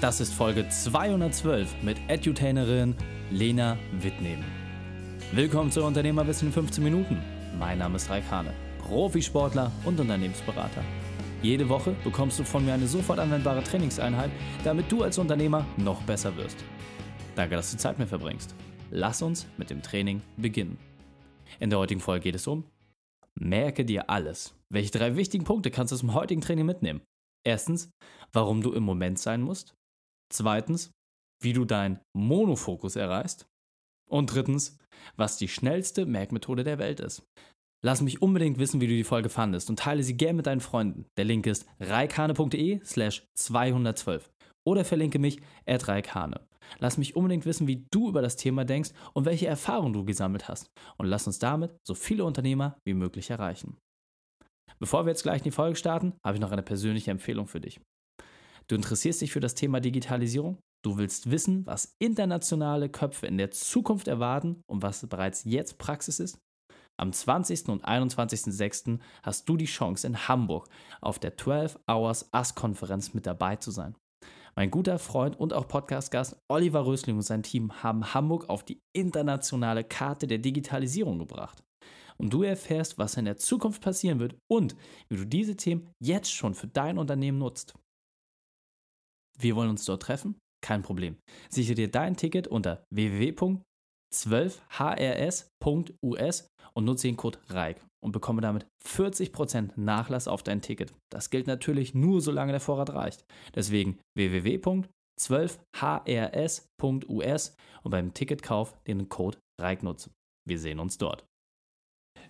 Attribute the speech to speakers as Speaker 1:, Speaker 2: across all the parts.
Speaker 1: Das ist Folge 212 mit Edutainerin Lena Wittneben. Willkommen zu Unternehmerwissen in 15 Minuten. Mein Name ist Raik Hane, Profisportler und Unternehmensberater. Jede Woche bekommst du von mir eine sofort anwendbare Trainingseinheit, damit du als Unternehmer noch besser wirst. Danke, dass du Zeit mit mir verbringst. Lass uns mit dem Training beginnen. In der heutigen Folge geht es um Merke dir alles. Welche drei wichtigen Punkte kannst du aus dem heutigen Training mitnehmen? Erstens, warum du im Moment sein musst. Zweitens, wie du deinen Monofokus erreichst. Und drittens, was die schnellste Merkmethode der Welt ist. Lass mich unbedingt wissen, wie du die Folge fandest und teile sie gern mit deinen Freunden. Der Link ist reikane.de slash 212 oder verlinke mich at reikane. Lass mich unbedingt wissen, wie du über das Thema denkst und welche Erfahrungen du gesammelt hast. Und lass uns damit so viele Unternehmer wie möglich erreichen. Bevor wir jetzt gleich in die Folge starten, habe ich noch eine persönliche Empfehlung für dich. Du interessierst dich für das Thema Digitalisierung? Du willst wissen, was internationale Köpfe in der Zukunft erwarten und was bereits jetzt Praxis ist? Am 20. und 21.06. hast du die Chance, in Hamburg auf der 12 Hours AS-Konferenz mit dabei zu sein. Mein guter Freund und auch Podcast-Gast Oliver Rösling und sein Team haben Hamburg auf die internationale Karte der Digitalisierung gebracht. Und du erfährst, was in der Zukunft passieren wird und wie du diese Themen jetzt schon für dein Unternehmen nutzt. Wir wollen uns dort treffen? Kein Problem. Sichere dir dein Ticket unter www.12hrs.us und nutze den Code REIK und bekomme damit 40% Nachlass auf dein Ticket. Das gilt natürlich nur, solange der Vorrat reicht. Deswegen www.12hrs.us und beim Ticketkauf den Code REIK nutzen. Wir sehen uns dort.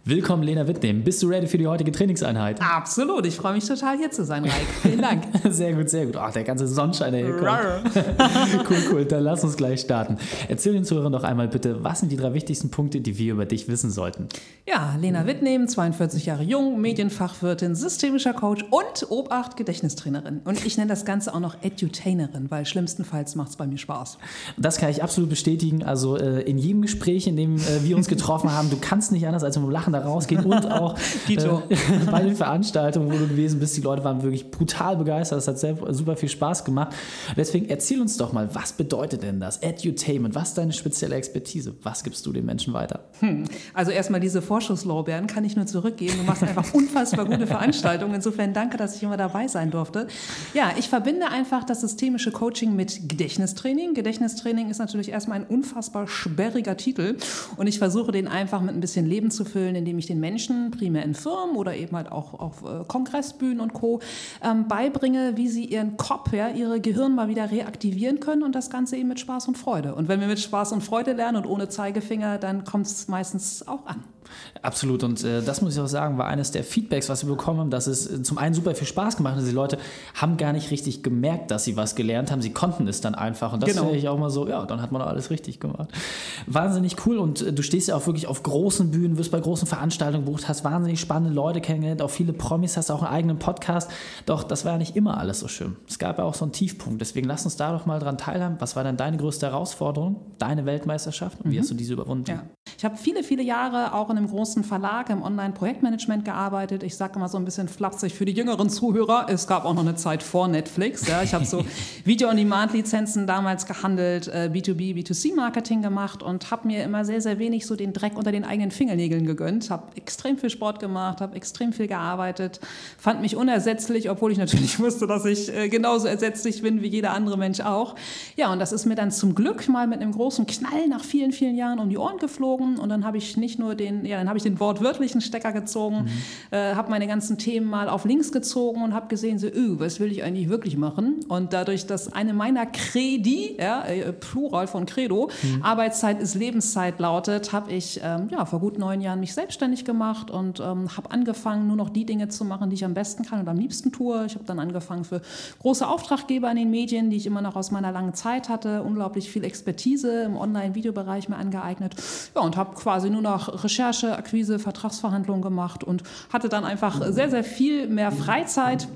Speaker 1: Willkommen, Lena Wittnehmen. Bist du ready für die heutige Trainingseinheit?
Speaker 2: Absolut. Ich freue mich total, hier zu sein, Raik. Vielen Dank.
Speaker 1: sehr gut, sehr gut. Oh, der ganze Sonnenschein, der hier kommt. cool, cool. Dann lass uns gleich starten. Erzähl den Zuhörern doch einmal bitte, was sind die drei wichtigsten Punkte, die wir über dich wissen sollten?
Speaker 2: Ja, Lena Wittnehmen, 42 Jahre jung, Medienfachwirtin, systemischer Coach und Obacht Gedächtnistrainerin. Und ich nenne das Ganze auch noch Edutainerin, weil schlimmstenfalls macht es bei mir Spaß.
Speaker 1: Das kann ich absolut bestätigen. Also äh, in jedem Gespräch, in dem äh, wir uns getroffen haben, du kannst nicht anders als mit dem Lachen da rausgehen und auch äh, bei den Veranstaltungen, wo du gewesen bist, die Leute waren wirklich brutal begeistert. Das hat sehr, super viel Spaß gemacht. Deswegen erzähl uns doch mal, was bedeutet denn das? Edutainment, was ist deine spezielle Expertise? Was gibst du den Menschen weiter?
Speaker 2: Hm. Also erstmal diese Vorschusslorbeeren kann ich nur zurückgeben. Du machst einfach unfassbar gute Veranstaltungen. Insofern danke, dass ich immer dabei sein durfte. Ja, ich verbinde einfach das systemische Coaching mit Gedächtnistraining. Gedächtnistraining ist natürlich erstmal ein unfassbar sperriger Titel und ich versuche den einfach mit ein bisschen Leben zu füllen, indem ich den Menschen, primär in Firmen oder eben halt auch auf äh, Kongressbühnen und Co., ähm, beibringe, wie sie ihren Kopf, ja, ihre Gehirn mal wieder reaktivieren können und das Ganze eben mit Spaß und Freude. Und wenn wir mit Spaß und Freude lernen und ohne Zeigefinger, dann kommt es meistens auch an.
Speaker 1: Absolut. Und äh, das muss ich auch sagen, war eines der Feedbacks, was wir bekommen haben, dass es äh, zum einen super viel Spaß gemacht hat. Die Leute haben gar nicht richtig gemerkt, dass sie was gelernt haben. Sie konnten es dann einfach. Und das genau. finde ich auch mal so, ja, dann hat man alles richtig gemacht. Wahnsinnig cool. Und äh, du stehst ja auch wirklich auf großen Bühnen, wirst bei großen Veranstaltungen gebucht, hast wahnsinnig spannende Leute kennengelernt, auch viele Promis, hast auch einen eigenen Podcast. Doch das war ja nicht immer alles so schön. Es gab ja auch so einen Tiefpunkt. Deswegen lass uns da doch mal dran teilhaben. Was war denn deine größte Herausforderung, deine Weltmeisterschaft? Und wie mhm. hast du diese überwunden?
Speaker 2: Ja. Ich habe viele, viele Jahre auch in einem großen Verlag im Online-Projektmanagement gearbeitet. Ich sage immer so ein bisschen flapsig für die jüngeren Zuhörer. Es gab auch noch eine Zeit vor Netflix. Ja. Ich habe so Video-on-Demand-Lizenzen damals gehandelt, B2B, äh, B2C-Marketing gemacht und habe mir immer sehr, sehr wenig so den Dreck unter den eigenen Fingernägeln gegönnt. Habe extrem viel Sport gemacht, habe extrem viel gearbeitet, fand mich unersetzlich, obwohl ich natürlich wusste, dass ich äh, genauso ersetzlich bin wie jeder andere Mensch auch. Ja, und das ist mir dann zum Glück mal mit einem großen Knall nach vielen, vielen Jahren um die Ohren geflogen. Und dann habe ich nicht nur den, ja, dann habe ich den wortwörtlichen Stecker gezogen, mhm. äh, habe meine ganzen Themen mal auf links gezogen und habe gesehen, so, öh, was will ich eigentlich wirklich machen? Und dadurch, dass eine meiner Credi, ja, äh, Plural von Credo, mhm. Arbeitszeit ist Lebenszeit lautet, habe ich ähm, ja, vor gut neun Jahren mich selbstständig gemacht und ähm, habe angefangen, nur noch die Dinge zu machen, die ich am besten kann und am liebsten tue. Ich habe dann angefangen für große Auftraggeber in den Medien, die ich immer noch aus meiner langen Zeit hatte, unglaublich viel Expertise im Online-Videobereich mir angeeignet ja, und habe quasi nur noch Recherche, Akquise, Vertragsverhandlungen gemacht und hatte dann einfach sehr, sehr viel mehr Freizeit.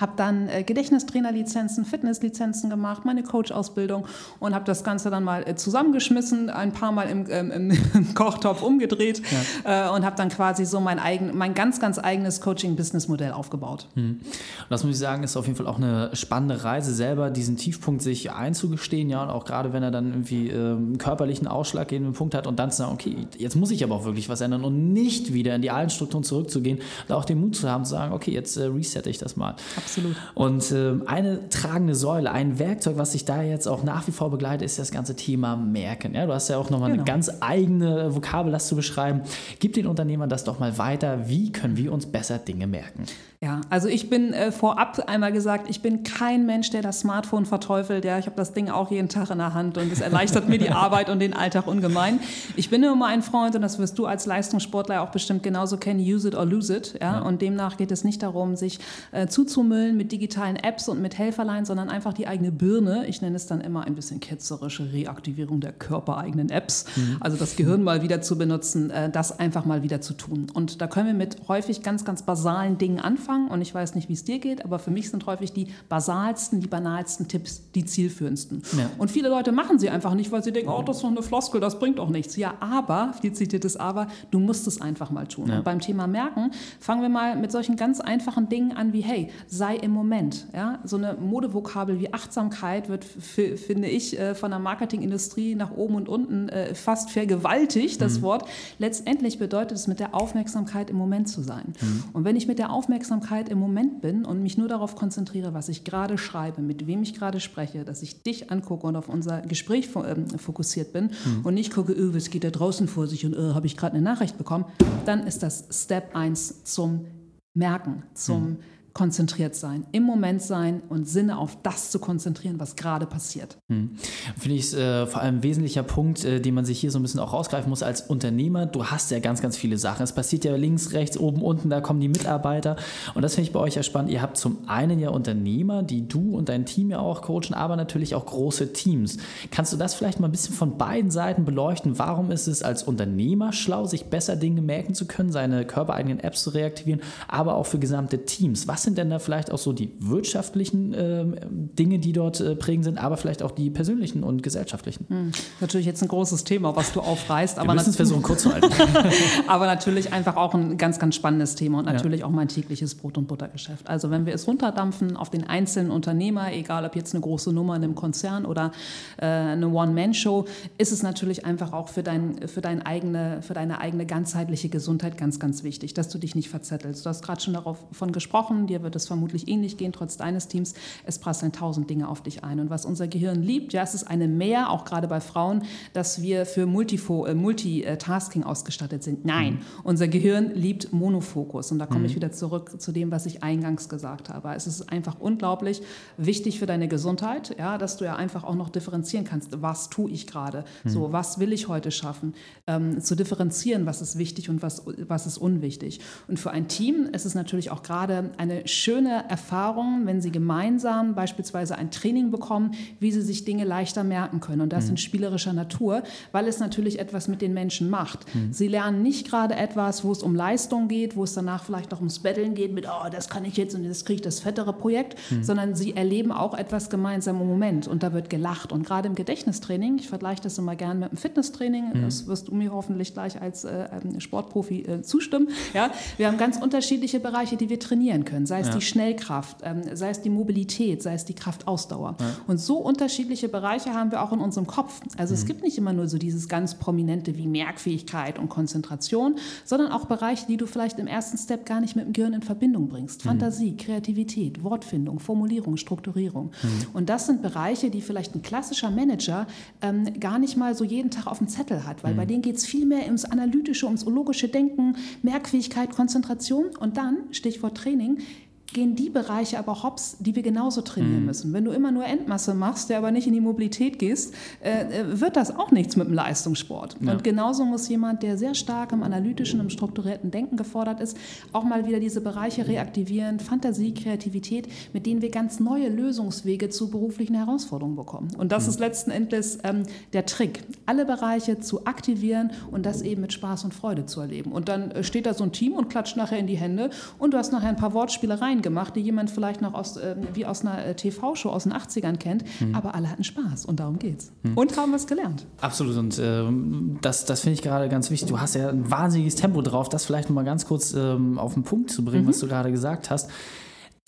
Speaker 2: Habe dann äh, Gedächtnistrainerlizenzen, Fitnesslizenzen gemacht, meine Coach-Ausbildung und habe das Ganze dann mal äh, zusammengeschmissen, ein paar Mal im, ähm, im Kochtopf umgedreht ja. äh, und habe dann quasi so mein, eigen, mein ganz, ganz eigenes Coaching-Business-Modell aufgebaut.
Speaker 1: Hm. das muss ich sagen, ist auf jeden Fall auch eine spannende Reise, selber diesen Tiefpunkt sich einzugestehen, ja, und auch gerade wenn er dann irgendwie äh, einen körperlichen ausschlaggebenden Punkt hat und dann zu sagen, okay, jetzt muss ich aber auch wirklich was ändern und nicht wieder in die alten Strukturen zurückzugehen, da auch den Mut zu haben, zu sagen, okay, jetzt äh, resette ich das mal.
Speaker 2: Absolut.
Speaker 1: Und äh, eine tragende Säule, ein Werkzeug, was sich da jetzt auch nach wie vor begleitet, ist das ganze Thema Merken. Ja, du hast ja auch nochmal genau. eine ganz eigene Vokabel, das zu beschreiben. Gib den Unternehmern das doch mal weiter. Wie können wir uns besser Dinge merken?
Speaker 2: Ja, also ich bin äh, vorab einmal gesagt, ich bin kein Mensch, der das Smartphone verteufelt. Ja, ich habe das Ding auch jeden Tag in der Hand und es erleichtert mir die Arbeit und den Alltag ungemein. Ich bin immer ein Freund und das wirst du als Leistungssportler auch bestimmt genauso kennen, use it or lose it. Ja? ja. Und demnach geht es nicht darum, sich äh, zuzumüllen mit digitalen Apps und mit Helferlein, sondern einfach die eigene Birne, ich nenne es dann immer ein bisschen ketzerische Reaktivierung der körpereigenen Apps, mhm. also das Gehirn mal wieder zu benutzen, äh, das einfach mal wieder zu tun. Und da können wir mit häufig ganz, ganz basalen Dingen anfangen anfangen und ich weiß nicht, wie es dir geht, aber für mich sind häufig die basalsten, die banalsten Tipps die zielführendsten. Ja. Und viele Leute machen sie einfach nicht, weil sie denken, oh, das ist doch eine Floskel, das bringt auch nichts. Ja, aber, viel zitiertes Aber, du musst es einfach mal tun. Ja. Und beim Thema Merken fangen wir mal mit solchen ganz einfachen Dingen an wie, hey, sei im Moment. Ja? So eine Modevokabel wie Achtsamkeit wird, finde ich, äh, von der Marketingindustrie nach oben und unten äh, fast vergewaltigt, das mhm. Wort. Letztendlich bedeutet es, mit der Aufmerksamkeit im Moment zu sein. Mhm. Und wenn ich mit der Aufmerksamkeit Aufmerksamkeit im Moment bin und mich nur darauf konzentriere, was ich gerade schreibe, mit wem ich gerade spreche, dass ich dich angucke und auf unser Gespräch ähm, fokussiert bin mhm. und nicht gucke, öh, was geht da draußen vor sich und öh, habe ich gerade eine Nachricht bekommen, dann ist das Step 1 zum Merken, zum mhm konzentriert sein, im Moment sein und Sinne auf das zu konzentrieren, was gerade passiert. Hm.
Speaker 1: Finde ich äh, vor allem ein wesentlicher Punkt, äh, den man sich hier so ein bisschen auch rausgreifen muss als Unternehmer. Du hast ja ganz, ganz viele Sachen. Es passiert ja links, rechts, oben, unten, da kommen die Mitarbeiter. Und das finde ich bei euch ja spannend. Ihr habt zum einen ja Unternehmer, die du und dein Team ja auch coachen, aber natürlich auch große Teams. Kannst du das vielleicht mal ein bisschen von beiden Seiten beleuchten? Warum ist es als Unternehmer schlau, sich besser Dinge merken zu können, seine körpereigenen Apps zu reaktivieren, aber auch für gesamte Teams? Was sind denn da vielleicht auch so die wirtschaftlichen äh, Dinge, die dort äh, prägend sind, aber vielleicht auch die persönlichen und gesellschaftlichen? Hm.
Speaker 2: Natürlich jetzt ein großes Thema, was du aufreißt.
Speaker 1: Wir müssen es versuchen, kurz zu halten.
Speaker 2: aber natürlich einfach auch ein ganz, ganz spannendes Thema und natürlich ja. auch mein tägliches Brot- und Buttergeschäft. Also wenn wir es runterdampfen auf den einzelnen Unternehmer, egal ob jetzt eine große Nummer in einem Konzern oder äh, eine One-Man-Show, ist es natürlich einfach auch für, dein, für, dein eigene, für deine eigene ganzheitliche Gesundheit ganz, ganz wichtig, dass du dich nicht verzettelst. Du hast gerade schon davon gesprochen, dir wird es vermutlich ähnlich gehen, trotz deines Teams. Es prasseln tausend Dinge auf dich ein. Und was unser Gehirn liebt, ja, es ist eine Mehr, auch gerade bei Frauen, dass wir für Multifo äh, Multitasking ausgestattet sind. Nein, mhm. unser Gehirn liebt Monofokus. Und da komme mhm. ich wieder zurück zu dem, was ich eingangs gesagt habe. Es ist einfach unglaublich wichtig für deine Gesundheit, ja, dass du ja einfach auch noch differenzieren kannst. Was tue ich gerade? Mhm. So, was will ich heute schaffen? Ähm, zu differenzieren, was ist wichtig und was, was ist unwichtig. Und für ein Team ist es natürlich auch gerade eine schöne schöne Erfahrungen, wenn sie gemeinsam beispielsweise ein Training bekommen, wie sie sich Dinge leichter merken können. Und das mhm. in spielerischer Natur, weil es natürlich etwas mit den Menschen macht. Mhm. Sie lernen nicht gerade etwas, wo es um Leistung geht, wo es danach vielleicht auch ums Betteln geht mit, oh, das kann ich jetzt und das kriege ich das fettere Projekt, mhm. sondern sie erleben auch etwas gemeinsam im Moment und da wird gelacht. Und gerade im Gedächtnistraining, ich vergleiche das immer gerne mit dem Fitnesstraining, mhm. das wirst du mir hoffentlich gleich als äh, ähm, Sportprofi äh, zustimmen. Ja? Wir haben ganz unterschiedliche Bereiche, die wir trainieren können, sei es ja. die Schnellkraft, ähm, sei es die Mobilität, sei es die Kraftausdauer. Ja. Und so unterschiedliche Bereiche haben wir auch in unserem Kopf. Also mhm. es gibt nicht immer nur so dieses ganz prominente wie Merkfähigkeit und Konzentration, sondern auch Bereiche, die du vielleicht im ersten Step gar nicht mit dem Gehirn in Verbindung bringst. Mhm. Fantasie, Kreativität, Wortfindung, Formulierung, Strukturierung. Mhm. Und das sind Bereiche, die vielleicht ein klassischer Manager ähm, gar nicht mal so jeden Tag auf dem Zettel hat, weil bei mhm. denen geht es viel mehr ums analytische, ums logische Denken, Merkfähigkeit, Konzentration und dann, Stichwort Training, gehen die Bereiche aber hops, die wir genauso trainieren mhm. müssen. Wenn du immer nur Endmasse machst, der aber nicht in die Mobilität gehst, äh, äh, wird das auch nichts mit dem Leistungssport. Ja. Und genauso muss jemand, der sehr stark im analytischen, im strukturierten Denken gefordert ist, auch mal wieder diese Bereiche reaktivieren, Fantasie, Kreativität, mit denen wir ganz neue Lösungswege zu beruflichen Herausforderungen bekommen. Und das mhm. ist letzten Endes ähm, der Trick, alle Bereiche zu aktivieren und das eben mit Spaß und Freude zu erleben. Und dann äh, steht da so ein Team und klatscht nachher in die Hände und du hast nachher ein paar Wortspielereien gemacht, die jemand vielleicht noch aus, äh, wie aus einer äh, TV-Show aus den 80ern kennt, mhm. aber alle hatten Spaß und darum geht's. Mhm. Und haben was gelernt.
Speaker 1: Absolut und ähm, das, das finde ich gerade ganz wichtig. Du hast ja ein wahnsinniges Tempo drauf, das vielleicht noch mal ganz kurz ähm, auf den Punkt zu bringen, mhm. was du gerade gesagt hast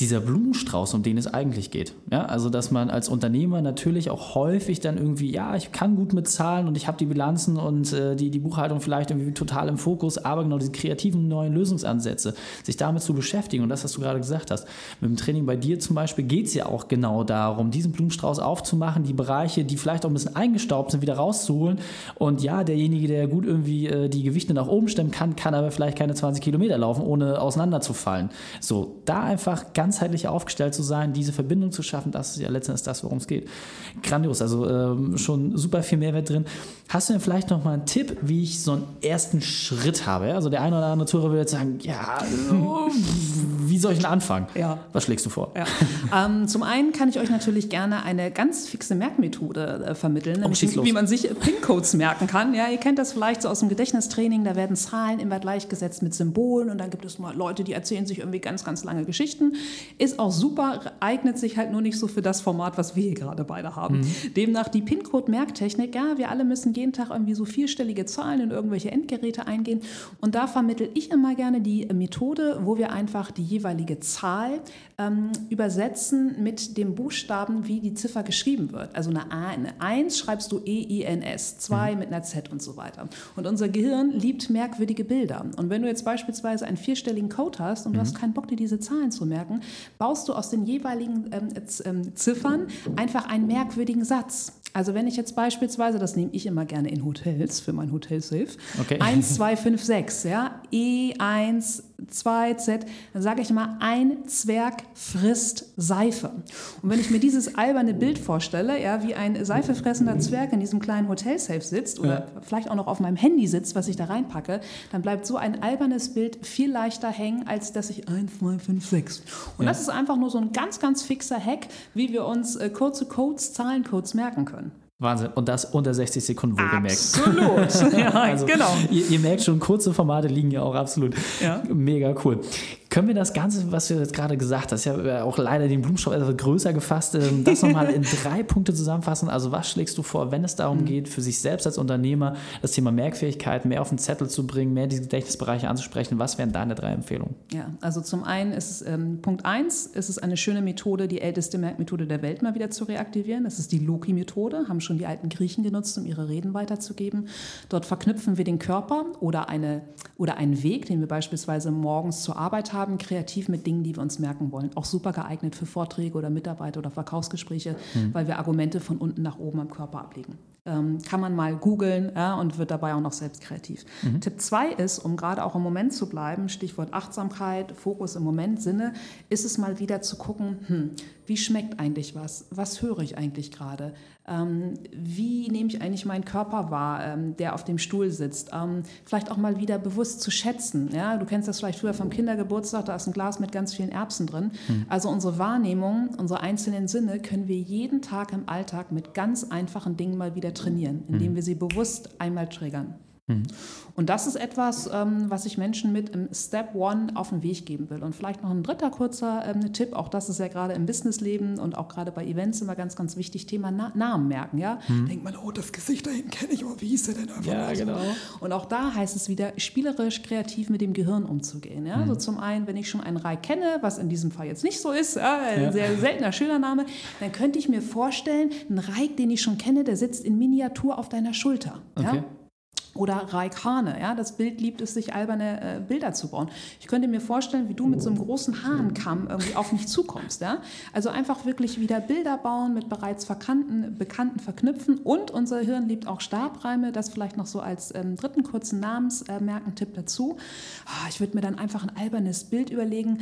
Speaker 1: dieser Blumenstrauß, um den es eigentlich geht. Ja, also dass man als Unternehmer natürlich auch häufig dann irgendwie, ja, ich kann gut mit Zahlen und ich habe die Bilanzen und äh, die, die Buchhaltung vielleicht irgendwie total im Fokus, aber genau diese kreativen neuen Lösungsansätze, sich damit zu beschäftigen und das, was du gerade gesagt hast, mit dem Training bei dir zum Beispiel geht es ja auch genau darum, diesen Blumenstrauß aufzumachen, die Bereiche, die vielleicht auch ein bisschen eingestaubt sind, wieder rauszuholen und ja, derjenige, der gut irgendwie äh, die Gewichte nach oben stemmen kann, kann aber vielleicht keine 20 Kilometer laufen, ohne auseinanderzufallen. So, da einfach ganz ganzheitlich aufgestellt zu sein, diese Verbindung zu schaffen, das ist ja letztendlich das, worum es geht. Grandios, also ähm, schon super viel Mehrwert drin. Hast du denn vielleicht noch mal einen Tipp, wie ich so einen ersten Schritt habe? Also der eine oder andere Zuhörer würde jetzt sagen, ja, wie soll ich denn anfangen? Ja. Was schlägst du vor?
Speaker 2: Ja. ähm, zum einen kann ich euch natürlich gerne eine ganz fixe Merkmethode äh, vermitteln, oh, nämlich wie man sich PIN-Codes merken kann. Ja, ihr kennt das vielleicht so aus dem Gedächtnistraining, da werden Zahlen immer gleichgesetzt mit Symbolen und dann gibt es mal Leute, die erzählen sich irgendwie ganz, ganz lange Geschichten. Ist auch super, eignet sich halt nur nicht so für das Format, was wir hier gerade beide haben. Mhm. Demnach die PIN-Code-Merktechnik, ja, wir alle müssen jeden Tag irgendwie so vierstellige Zahlen in irgendwelche Endgeräte eingehen. Und da vermittle ich immer gerne die Methode, wo wir einfach die jeweilige Zahl ähm, übersetzen mit dem Buchstaben, wie die Ziffer geschrieben wird. Also eine, A, eine 1 schreibst du E-I-N-S, 2 mhm. mit einer Z und so weiter. Und unser Gehirn liebt merkwürdige Bilder. Und wenn du jetzt beispielsweise einen vierstelligen Code hast und mhm. du hast keinen Bock, dir diese Zahlen zu merken, baust du aus den jeweiligen ähm, ähm, Ziffern einfach einen merkwürdigen Satz. Also wenn ich jetzt beispielsweise, das nehme ich immer gerne in Hotels für mein Hotel Safe, okay. 1, 2, 5, 6, ja, E1, 2, Z, dann sage ich immer, ein Zwerg frisst Seife. Und wenn ich mir dieses alberne Bild vorstelle, ja, wie ein seifefressender Zwerg in diesem kleinen Hotel Safe sitzt oder ja. vielleicht auch noch auf meinem Handy sitzt, was ich da reinpacke, dann bleibt so ein albernes Bild viel leichter hängen, als dass ich 1, 2, 5, 6. Und ja. das ist einfach nur so ein ganz, ganz fixer Hack, wie wir uns äh, kurze Codes, Zahlencodes merken können.
Speaker 1: Wahnsinn. Und das unter 60 Sekunden wohlgemerkt.
Speaker 2: Absolut. ja, also, genau.
Speaker 1: Ihr, ihr, merkt schon, kurze Formate liegen ja auch absolut. Ja. Mega cool. Können wir das Ganze, was du jetzt gerade gesagt hast, ja auch leider den Blumenstrauß etwas größer gefasst, ähm, das nochmal in drei Punkte zusammenfassen? Also was schlägst du vor, wenn es darum mhm. geht, für sich selbst als Unternehmer das Thema Merkfähigkeit mehr auf den Zettel zu bringen, mehr diese Gedächtnisbereiche anzusprechen? Was wären deine drei Empfehlungen?
Speaker 2: Ja, also zum einen ist es ähm, Punkt eins, ist es eine schöne Methode, die älteste Merkmethode der Welt mal wieder zu reaktivieren. Das ist die Loki-Methode, haben schon die alten Griechen genutzt, um ihre Reden weiterzugeben. Dort verknüpfen wir den Körper oder, eine, oder einen Weg, den wir beispielsweise morgens zur Arbeit haben, kreativ mit Dingen, die wir uns merken wollen. Auch super geeignet für Vorträge oder Mitarbeiter- oder Verkaufsgespräche, mhm. weil wir Argumente von unten nach oben am Körper ablegen. Ähm, kann man mal googeln ja, und wird dabei auch noch selbst kreativ. Mhm. Tipp 2 ist, um gerade auch im Moment zu bleiben, Stichwort Achtsamkeit, Fokus im Moment, Sinne, ist es mal wieder zu gucken, hm, wie schmeckt eigentlich was? Was höre ich eigentlich gerade? Ähm, wie nehme ich eigentlich meinen Körper wahr, ähm, der auf dem Stuhl sitzt? Ähm, vielleicht auch mal wieder bewusst zu schätzen. Ja? Du kennst das vielleicht früher vom Kindergeburtstag, da ist ein Glas mit ganz vielen Erbsen drin. Mhm. Also unsere Wahrnehmung, unsere einzelnen Sinne können wir jeden Tag im Alltag mit ganz einfachen Dingen mal wieder trainieren, indem mhm. wir sie bewusst einmal triggern. Mhm. Und das ist etwas, ähm, was ich Menschen mit im Step One auf den Weg geben will. Und vielleicht noch ein dritter kurzer ähm, Tipp, auch das ist ja gerade im Businessleben und auch gerade bei Events immer ganz, ganz wichtig, Thema Na Namen merken. Ja? Mhm. Denkt man, oh, das Gesicht da hinten kenne ich, aber wie hieß der denn einfach? Ja, genau. Und auch da heißt es wieder, spielerisch, kreativ mit dem Gehirn umzugehen. Ja? Mhm. Also zum einen, wenn ich schon einen Rai kenne, was in diesem Fall jetzt nicht so ist, ja, ein ja. sehr seltener Schülername, dann könnte ich mir vorstellen, ein Reik, den ich schon kenne, der sitzt in Miniatur auf deiner Schulter. Okay. Ja? Oder Raik Hane, ja, das Bild liebt es, sich alberne äh, Bilder zu bauen. Ich könnte mir vorstellen, wie du mit so einem großen Hahnkamm irgendwie auf mich zukommst. Ja? Also einfach wirklich wieder Bilder bauen, mit bereits verkannten, Bekannten verknüpfen. Und unser Hirn liebt auch Stabreime, das vielleicht noch so als ähm, dritten kurzen Namensmerkentipp äh, dazu. Oh, ich würde mir dann einfach ein albernes Bild überlegen.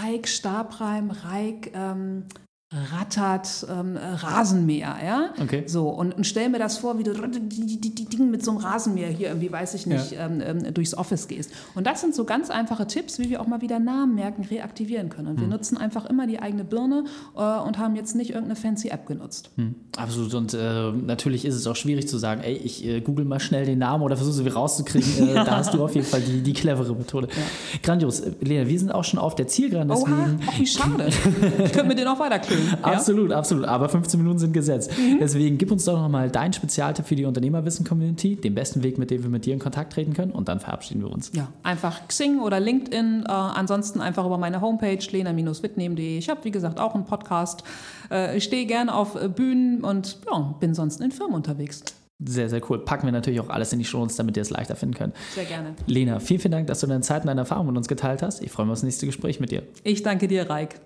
Speaker 2: Reik Stabreim, Reik ähm, rattert ähm, Rasenmäher, ja?
Speaker 1: Okay.
Speaker 2: So, und, und stell mir das vor, wie du die, die, die Dinge mit so einem Rasenmäher hier irgendwie, weiß ich nicht,
Speaker 1: Ja.
Speaker 2: ähm, ähm, durchs Office gehst. Und das sind so ganz einfache Tipps, wie wir auch mal wieder Namen merken, reaktivieren können. Und wir
Speaker 1: Hm.
Speaker 2: nutzen einfach immer die eigene Birne äh, und haben jetzt nicht irgendeine fancy App genutzt.
Speaker 1: Absolut. Und äh, natürlich ist es auch schwierig zu sagen, ey, ich äh, google mal schnell den Namen oder versuche sie rauszukriegen. Äh, Da hast du auf jeden Fall die, die clevere Methode. Grandios. Äh, Lena, wir sind auch schon auf der Zielgeraden.
Speaker 2: Oha,
Speaker 1: Deswegen
Speaker 2: ach, wie schade. ich könnte mit dir noch weiterklönen. Ja?
Speaker 1: Absolut, absolut. Aber 15 Minuten sind gesetzt. Deswegen gib uns doch nochmal deinen Spezialtipp für die Unternehmerwissen-Community, den besten Weg, mit dem wir mit dir in Kontakt treten können und dann verabschieden wir uns.
Speaker 2: Ja, einfach Xing oder LinkedIn. Äh, ansonsten einfach über meine Homepage lena-wittnehmen.de. Ich habe, wie gesagt, auch einen Podcast. Äh, ich stehe gerne auf äh, Bühnen und ja, bin sonst in Firmen unterwegs.
Speaker 1: Sehr, sehr cool. Packen wir natürlich auch alles in die Show damit ihr es leichter finden könnt.
Speaker 2: Sehr gerne.
Speaker 1: Lena, vielen, vielen Dank, dass du deine Zeit und deine Erfahrungen mit uns geteilt hast. Ich freue mich auf das nächste Gespräch mit dir.
Speaker 2: Ich danke dir, Reik.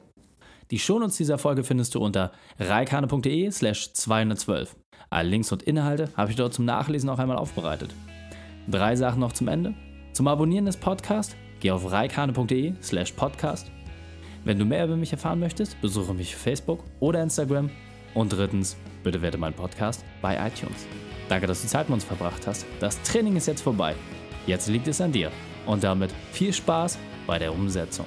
Speaker 1: Die Shownotes dieser Folge findest du unter reikane.de slash 212. Alle Links und Inhalte habe ich dort zum Nachlesen auch einmal aufbereitet. Drei Sachen noch zum Ende. Zum Abonnieren des Podcasts geh auf reikane.de slash podcast. Wenn du mehr über mich erfahren möchtest, besuche mich auf Facebook oder Instagram. Und drittens, bitte werte meinen Podcast bei iTunes. Danke, dass du Zeit mit uns verbracht hast. Das Training ist jetzt vorbei. Jetzt liegt es an dir. Und damit viel Spaß bei der Umsetzung.